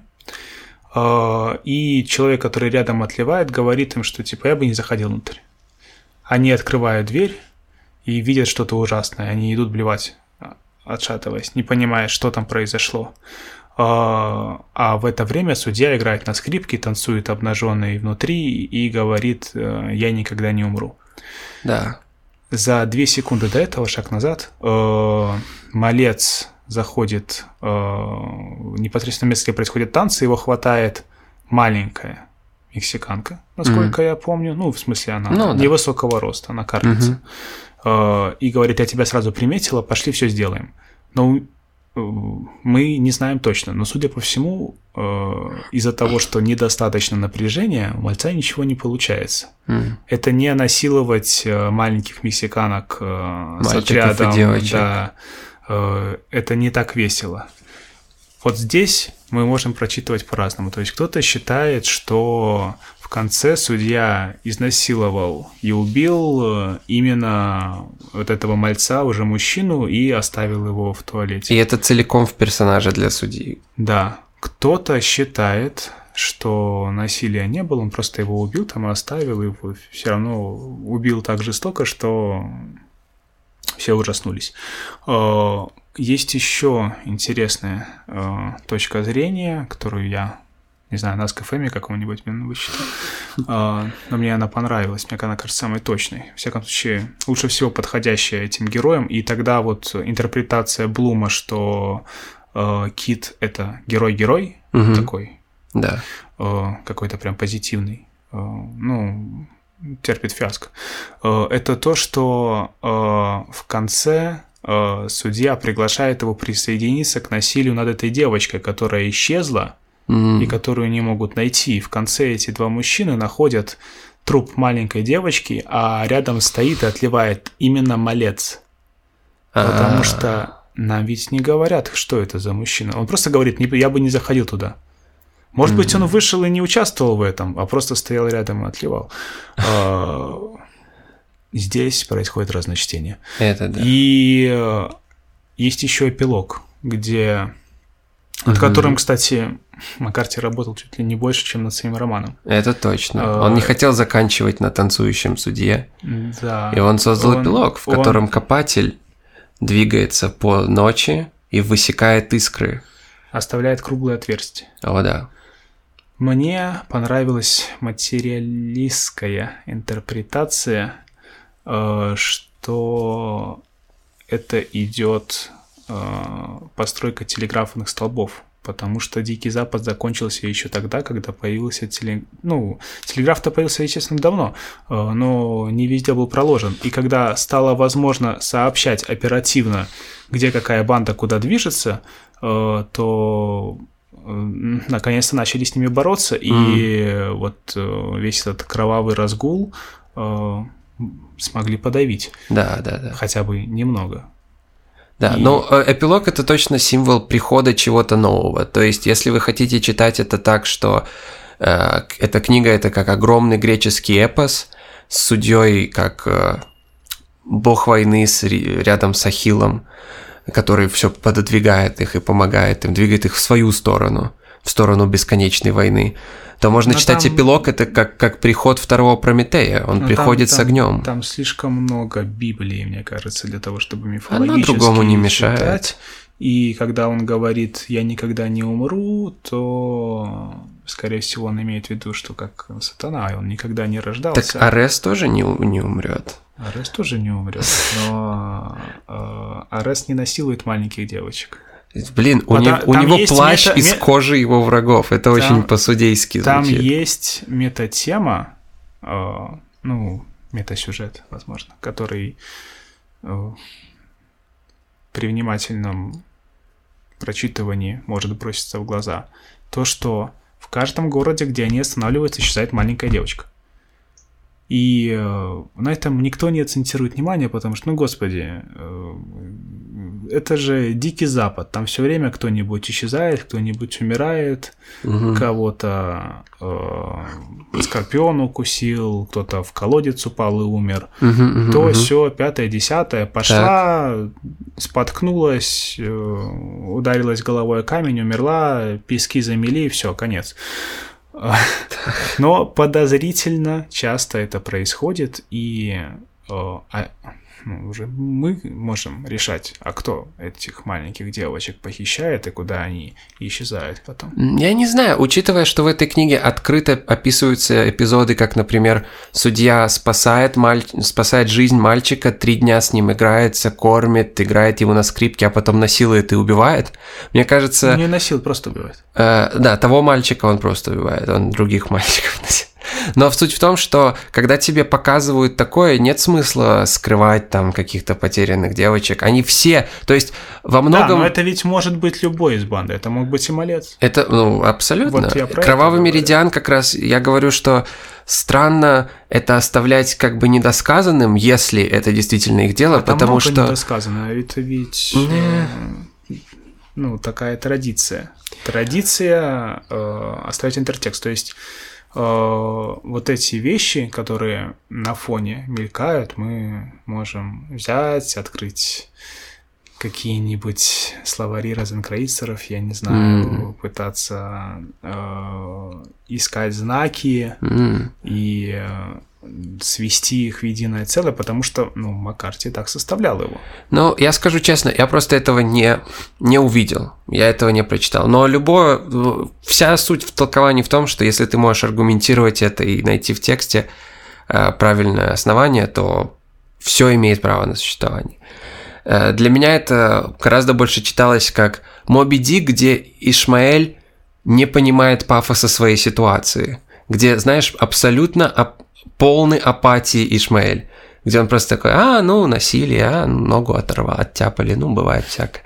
э, и человек, который рядом отливает, говорит им, что типа я бы не заходил внутрь. Они открывают дверь и видят что-то ужасное. Они идут блевать, а, отшатываясь, не понимая, что там произошло. А а в это время судья играет на скрипке, танцует обнаженный внутри и говорит э, «я никогда не умру». Да. За две секунды до этого, шаг назад, э, малец заходит э, непосредственно место, где происходят танцы, его хватает маленькая мексиканка, насколько я помню. Ну, в смысле, она Ну, да. невысокого роста, она карлица. Э, и говорит, я тебя сразу приметила, пошли все сделаем. Но мы не знаем точно, но, судя по всему, э, из-за того, что недостаточно напряжения, у мальца ничего не получается. М. Это не насиловать э, маленьких мексиканок э, с Мальчиков и отрядом. девочек. Да, это не так весело. Вот здесь мы можем прочитывать по-разному. То есть кто-то считает, что конце судья изнасиловал и убил э, именно вот этого мальца, уже мужчину, и оставил его в туалете. И это целиком в персонаже для судьи. Да, кто-то считает, что насилия не было, он просто его убил там оставил, и все равно убил так жестоко, что все ужаснулись. Э, Есть еще интересная э, точка зрения, которую я, не знаю, на СКФМе каком-нибудь блин, вычитал, Э, но мне она понравилась, мне она кажется самой точной. В всяком случае, лучше всего подходящая этим героям, и тогда вот интерпретация Блума, что э, Кит — это герой-герой Мгм. такой, Да. э, какой-то прям позитивный, э, ну, терпит фиаско. Это то, что в конце судья приглашает его присоединиться к насилию над этой девочкой, которая исчезла И которую не могут найти. И в конце эти два мужчины находят труп маленькой девочки, а рядом стоит и отливает именно малец. Потому А, что нам ведь не говорят, что это за мужчина. Он просто говорит, «Не- я бы не заходил туда. Может быть, он вышел и не участвовал в этом, а просто стоял рядом и отливал. А, Здесь происходит разночтение. Это да. И э, есть еще эпилог, где над которым, кстати, Маккарти работал чуть ли не больше, чем над своим романом. Это точно. А, Он не хотел заканчивать на танцующем судье. Да. И он создал Он- эпилог, в он- котором копатель двигается по ночи и высекает искры. оставляет круглое отверстие. О, да. Мне понравилась материалистская интерпретация, э, что это идет э, постройка телеграфных столбов, потому что Дикий Запад закончился еще тогда, когда появился теле... ну телеграф-то появился, естественно, давно, э, но не везде был проложен. И когда стало возможно сообщать оперативно, где какая банда куда движется, э, то э, наконец-то начали с ними бороться, и вот весь этот кровавый разгул смогли подавить Да, да, да. хотя бы немного. Да, И- но э, эпилог это точно символ прихода чего-то нового. То есть, если вы хотите читать это так, что э, эта книга это как огромный греческий эпос с судьей как э, бог войны с, рядом с Ахиллом, который все пододвигает их и помогает им, двигает их в свою сторону, в сторону бесконечной войны, то можно Но читать там- эпилог, это как, как приход второго Прометея. Он Но приходит там- с огнем. Там, слишком много Библии, мне кажется, для того, чтобы Она мифологически другому не мешает. читать. И когда он говорит «я никогда не умру», то, скорее всего, он имеет в виду, что как сатана, он никогда не Так рождался. Арес тоже не, не умрет. Арес тоже не умрет, но э, Арес не насилует маленьких девочек. Блин, у, А не- у там него плащ мета- из кожи его врагов. Это очень по-судейски Там звучит. есть метатема, э, ну, метасюжет, возможно, который э, при внимательном прочитывании может броситься в глаза. То, что в каждом городе, где они останавливаются, исчезает маленькая девочка. И э, на этом никто не акцентирует внимание, потому что, ну, господи, э, это же дикий запад. Там все время кто-нибудь исчезает, кто-нибудь умирает, Мгм. кого-то э, скорпион укусил, кто-то в колодец упал и умер. Мгм, мгм, То мгм. все, пятое, десятое, пошла, споткнулась, э, ударилась головой о камень, умерла, пески замели, все, конец. Но подозрительно часто это происходит, и э, а, ну, уже мы можем решать, а кто этих маленьких девочек похищает и куда они исчезают потом. Я не знаю, учитывая, что в этой книге открыто описываются эпизоды, как, например, судья спасает, маль... спасает жизнь мальчика, три дня с ним играется, кормит, играет ему на скрипке, а потом насилует и убивает. Мне кажется, Не насил, просто убивает. Э, да, того мальчика он просто убивает, он других мальчиков носит. Но в суть в том, что когда тебе показывают такое, нет смысла скрывать там каких-то потерянных девочек. Они все, то есть во Да, многом... но это ведь может быть любой из банды. Это мог быть и малец. Это, ну, абсолютно. Вот Кровавый меридиан как раз, я говорю, что странно это оставлять как бы недосказанным, если это действительно их дело, А потому что... недосказано. Это ведь Не. э, ну, такая традиция. Традиция э, оставить интертекст. То есть вот эти вещи, которые на фоне мелькают, мы можем взять, открыть какие-нибудь словари розенкрейцеров, я не знаю, Мгм. пытаться э, искать знаки, М, и э, свести их в единое целое, потому что, ну, Маккарти так составлял его. Ну, я скажу честно, я просто этого не, не увидел, я этого не прочитал. Но любое, вся суть в толковании в том, что если ты можешь аргументировать это и найти в тексте э, правильное основание, то все имеет право на существование. Э, Для меня это гораздо больше читалось как Моби Дик, где Ишмаэль не понимает пафоса своей ситуации, где, знаешь, абсолютно ап- полный апатии Ишмаэль, где он просто такой, а, ну, насилие, а, ногу оторвал, оттяпали, ну, бывает всякое.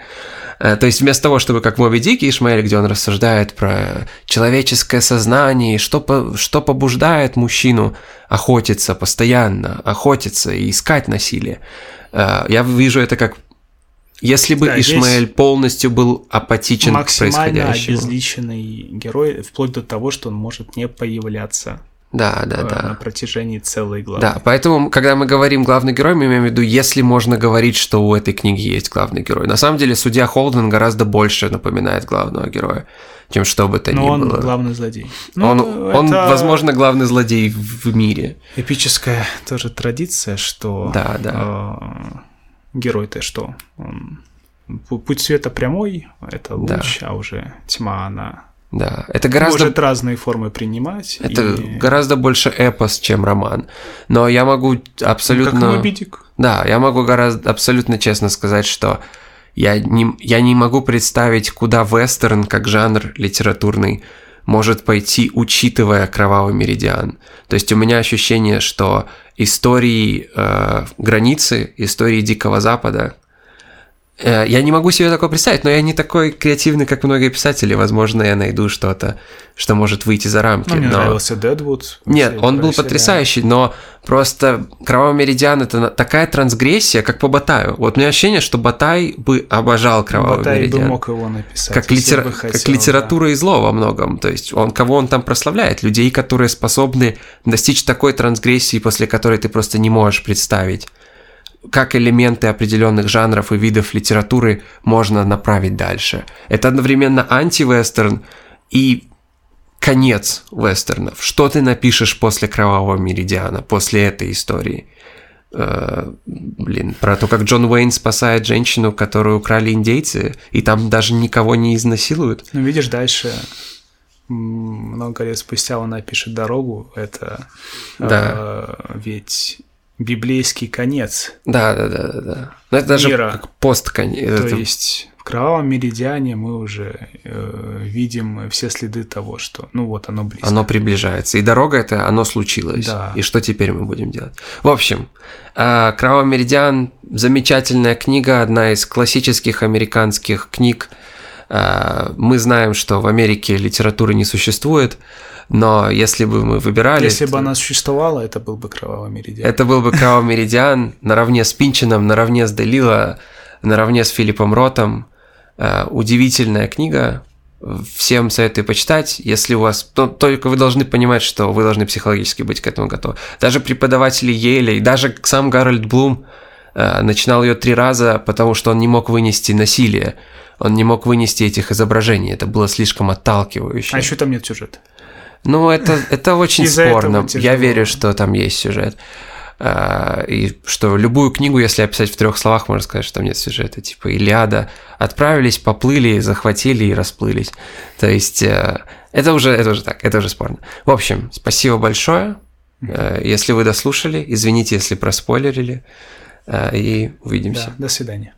Э, То есть вместо того, чтобы как Моби Дике Ишмаэль, где он рассуждает про человеческое сознание, и что, по- что побуждает мужчину охотиться постоянно, охотиться и искать насилие. Э, Я вижу это как если бы Да, Ишмаэль полностью был апатичен к Максимально происходящему. обезличенный герой, вплоть до того, что он может не появляться Да, да, э, да. на протяжении целой главы. Да, поэтому, когда мы говорим главный герой, мы имеем в виду, если можно говорить, что у этой книги есть главный герой. На самом деле, судья Холден гораздо больше напоминает главного героя, чем что бы то ни Но он было. главный злодей. Ну, он, он, это возможно, главный злодей в мире. эпическая тоже традиция, что Да, да. э, герой-то что? Он пу- Путь света прямой, это Да. луч, а уже тьма, она Да, это гораздо может разные формы принимать. Это и- гораздо больше эпос, чем роман. Но я могу Ну, абсолютно... Как Моби Дик. Да, я могу гораздо абсолютно честно сказать, что я не, я не могу представить, куда вестерн, как жанр литературный, может пойти, учитывая кровавый меридиан. То есть у меня ощущение, что истории э, границы, истории Дикого Запада, я не могу себе такое представить, но я не такой креативный, как многие писатели. Возможно, я найду что-то, что может выйти за рамки. Ну, мне но- нравился Дедвуд. нет, он был потрясающий, но просто Кровавый Меридиан это такая трансгрессия, как по Батаю. Вот у меня ощущение, что Батай бы обожал Кровавый Батай бы Меридиан. мог его написать. Как, литера- бы как хотел, литература и зло во многом. То есть он кого он там прославляет? Людей, которые способны достичь такой трансгрессии, после которой ты просто не можешь представить. Как элементы определенных жанров и видов литературы можно направить дальше. Это одновременно антивестерн и конец вестернов. Что ты напишешь после Кровавого Меридиана, после этой истории? Э, блин, про то, как Джон Уэйн спасает женщину, которую украли индейцы, и там даже никого не изнасилуют. Ну, видишь, дальше много лет спустя он напишет дорогу. Это да. э, ведь библейский конец. Да, да, да, да, да. Но это даже мира. как постконец. То это... есть в кровавом меридиане мы уже э, видим все следы того, что ну вот оно близко. Оно приближается. И дорога это, оно случилось. Да. И что теперь мы будем делать? В общем, э, Кровавый меридиан замечательная книга, одна из классических американских книг. Э, мы знаем, что в Америке литературы не существует. Но если бы мы выбирали... Если бы то- она существовала, это был бы кровавый меридиан. Это был бы Кровавый Меридиан наравне с Пинчином, наравне с Делила, наравне с Филиппом Ротом. Э, Удивительная книга. Всем советую почитать. Если у вас... то- Только вы должны понимать, что вы должны психологически быть к этому готовы. Даже преподаватели Йеля и даже сам Гарольд Блум э, начинал ее три раза, потому что он не мог вынести насилие. Он не мог вынести этих изображений. Это было слишком отталкивающе. А еще там нет сюжета. Ну, это, это очень спорно. Я верю, что там есть сюжет. А, И что любую книгу, если описать в трех словах, можно сказать, что там нет сюжета. Типа Илиада. Отправились, поплыли, захватили и расплылись. То есть э, это уже, это уже так, это уже спорно. В общем, спасибо большое. Э, Если вы дослушали, извините, если проспойлерили. Э, И увидимся. Да, до свидания.